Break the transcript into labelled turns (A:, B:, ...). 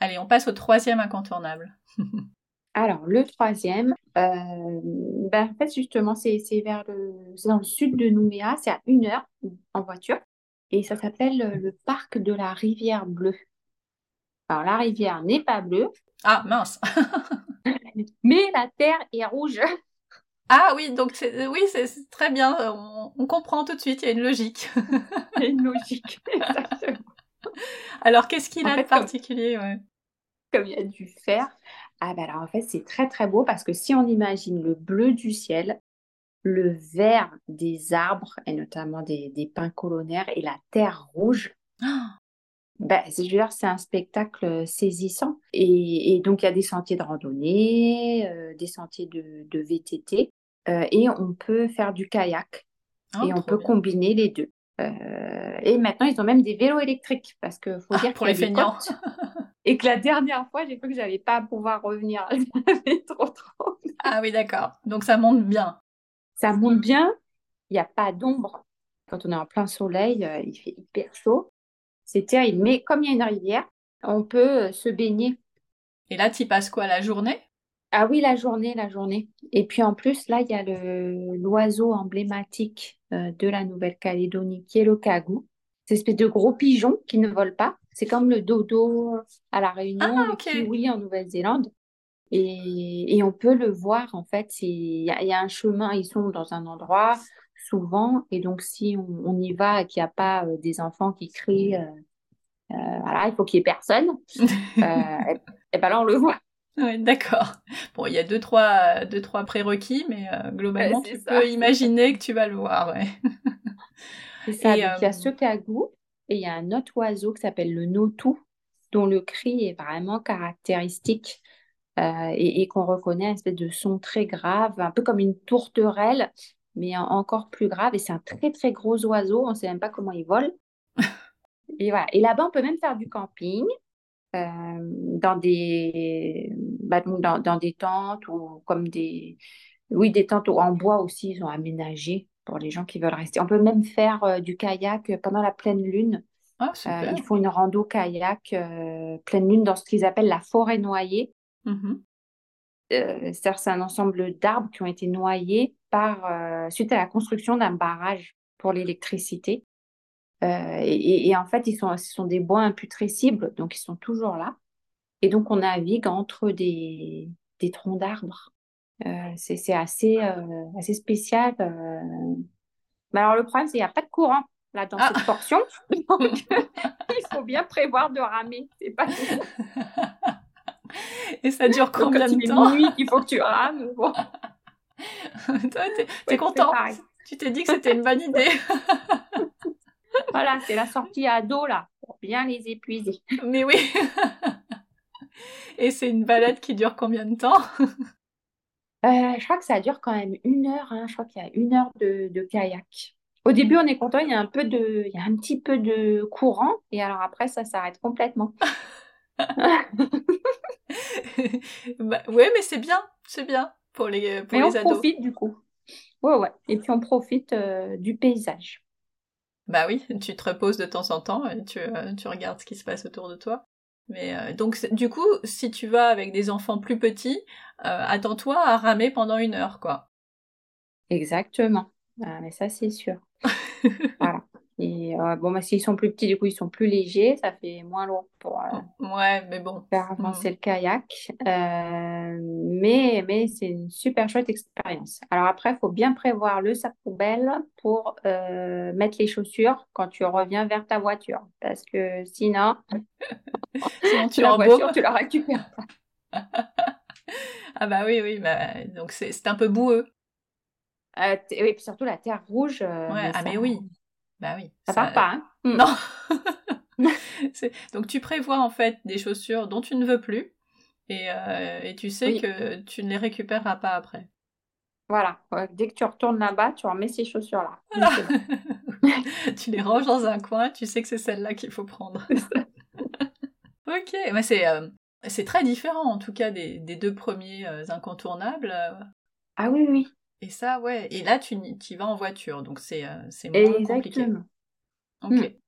A: Allez, on passe au troisième incontournable.
B: Alors, le troisième, euh, ben, en fait, justement, c'est vers le, c'est dans le sud de Nouméa, c'est à une heure en voiture, et ça s'appelle euh, le parc de la rivière bleue. Alors, la rivière n'est pas bleue.
A: Ah, mince
B: Mais la terre est rouge.
A: Ah oui, donc oui, c'est très bien, on, comprend tout de suite, il y a une logique.
B: il y a une logique, exactement.
A: Alors, qu'est-ce qu'il a de particulier
B: comme il y a du fer. Ah ben alors en fait c'est très très beau parce que si on imagine le bleu du ciel, le vert des arbres et notamment des, pins colonnaires et la terre rouge, ben, c'est un spectacle saisissant. Et, donc il y a des sentiers de randonnée, euh, des sentiers de, VTT euh, et on peut faire du kayak ah, et on peut combiner les deux. Euh, et maintenant, ils ont même des vélos électriques parce que faut ah, dire
A: pour les feignants.
B: et que la dernière fois, j'ai cru que j'allais pas pouvoir revenir. J'avais trop trop.
A: Ah oui, d'accord. Donc ça monte bien.
B: Ça monte bien. Il n'y a pas d'ombre. Quand on est en plein soleil, euh, il fait hyper chaud. C'est terrible. Mais comme il y a une rivière, on peut euh, se baigner.
A: Et là, tu passes quoi la journée?
B: Ah oui, la journée, la journée. Et puis en plus, là, il y a l'oiseau emblématique euh, de la Nouvelle-Calédonie qui est le cagou. C'est une espèce de gros pigeon qui ne vole pas. C'est comme le dodo à La Réunion, ah, le kiwi en Nouvelle-Zélande. Et, on peut le voir, en fait, il y, a un chemin, ils sont dans un endroit souvent, et donc si on, y va et qu'il n'y a pas euh, des enfants qui crient, euh, euh, voilà, il faut qu'il n'y ait personne, et, ben là on le voit.
A: D'accord. Bon, il y a deux, trois, deux, trois prérequis, mais globalement, tu peux imaginer que tu vas le voir. Ouais.
B: C'est ça, il y a ce cagou, et il y a un autre oiseau qui s'appelle le notou, dont le cri est vraiment caractéristique euh, et, qu'on reconnaît un espèce de son très grave, un peu comme une tourterelle, mais encore plus grave. Et c'est un très très gros oiseau, on ne sait même pas comment il vole. et voilà. Et là-bas, on peut même faire du camping. Euh, dans des bah, dans, dans, des tentes ou comme des oui des tentes en bois aussi ils ont aménagé pour les gens qui veulent rester. On peut même faire euh, du kayak pendant la pleine lune.
A: Ah, euh,
B: ils font une rando kayak euh, pleine lune dans ce qu'ils appellent la forêt noyée. Mmh c'est un ensemble d'arbres qui ont été noyés par, suite à la construction d'un barrage pour l'électricité. Et, en fait, ils sont, ce sont des bois imputrescibles, donc ils sont toujours là. Et donc, on navigue entre des, des troncs d'arbres. Euh, c'est assez, euh, assez spécial. Euh. Mais alors, le problème, c'est qu'il n'y a pas de courant là, dans cette ah. portion. Donc, il faut bien prévoir de ramer. C'est pas
A: Et ça dure combien de temps
B: il faut que tu rames. Bon.
A: Toi, t'es content Tu t'es dit que c'était une bonne idée.
B: voilà, c'est la sortie à dos, là, pour bien les épuiser.
A: Mais oui. Et c'est une balade qui dure combien de temps?
B: Je crois que ça dure quand même une heure. Hein. Je crois qu'il y a une heure de, kayak. Au début, on est content, il y a un peu de, il y a un petit peu de courant, et alors après, ça s'arrête complètement.
A: bah, ouais, mais c'est bien, c'est bien pour les, pour
B: mais
A: on
B: profite du coup. Ouais, ouais. Et puis on profite euh, du paysage.
A: Bah oui, tu te reposes de temps en temps et tu, euh, tu regardes ce qui se passe autour de toi. Mais euh, donc du coup, si tu vas avec des enfants plus petits, euh, attends-toi à ramer pendant une heure, quoi.
B: Exactement. Ah, mais ça, c'est sûr. voilà. Et euh, bon, bah, s'ils sont plus petits, du coup, ils sont plus légers, ça fait moins lourd pour
A: ouais, mais bon.
B: faire avancer mm. le kayak. Mais mais c'est une super chouette expérience. Alors après, il faut bien prévoir le sac poubelle pour mettre les chaussures quand tu reviens vers ta voiture. Parce que sinon,
A: sinon tu
B: la voiture, tu la récupères pas.
A: ah bah oui, oui, bah, donc c'est un peu boueux.
B: oui, et puis surtout la terre rouge.
A: ouais, ah mais oui. Bah oui.
B: Ça, part pas, hein
A: hmm. Non. Donc tu prévois en fait des chaussures dont tu ne veux plus et, euh, et tu sais que tu ne les récupéreras pas après.
B: Voilà, dès que tu retournes là-bas, tu remets ces chaussures-là.
A: tu les ranges dans un coin, tu sais que c'est celle-là qu'il faut prendre. Ok, mais c'est euh, c'est très différent en tout cas des, des deux premiers euh, incontournables.
B: Ah oui, oui.
A: Et ça, ouais. Et là, tu, y vas en voiture, donc c'est euh, moins compliqué. Ok. Mm.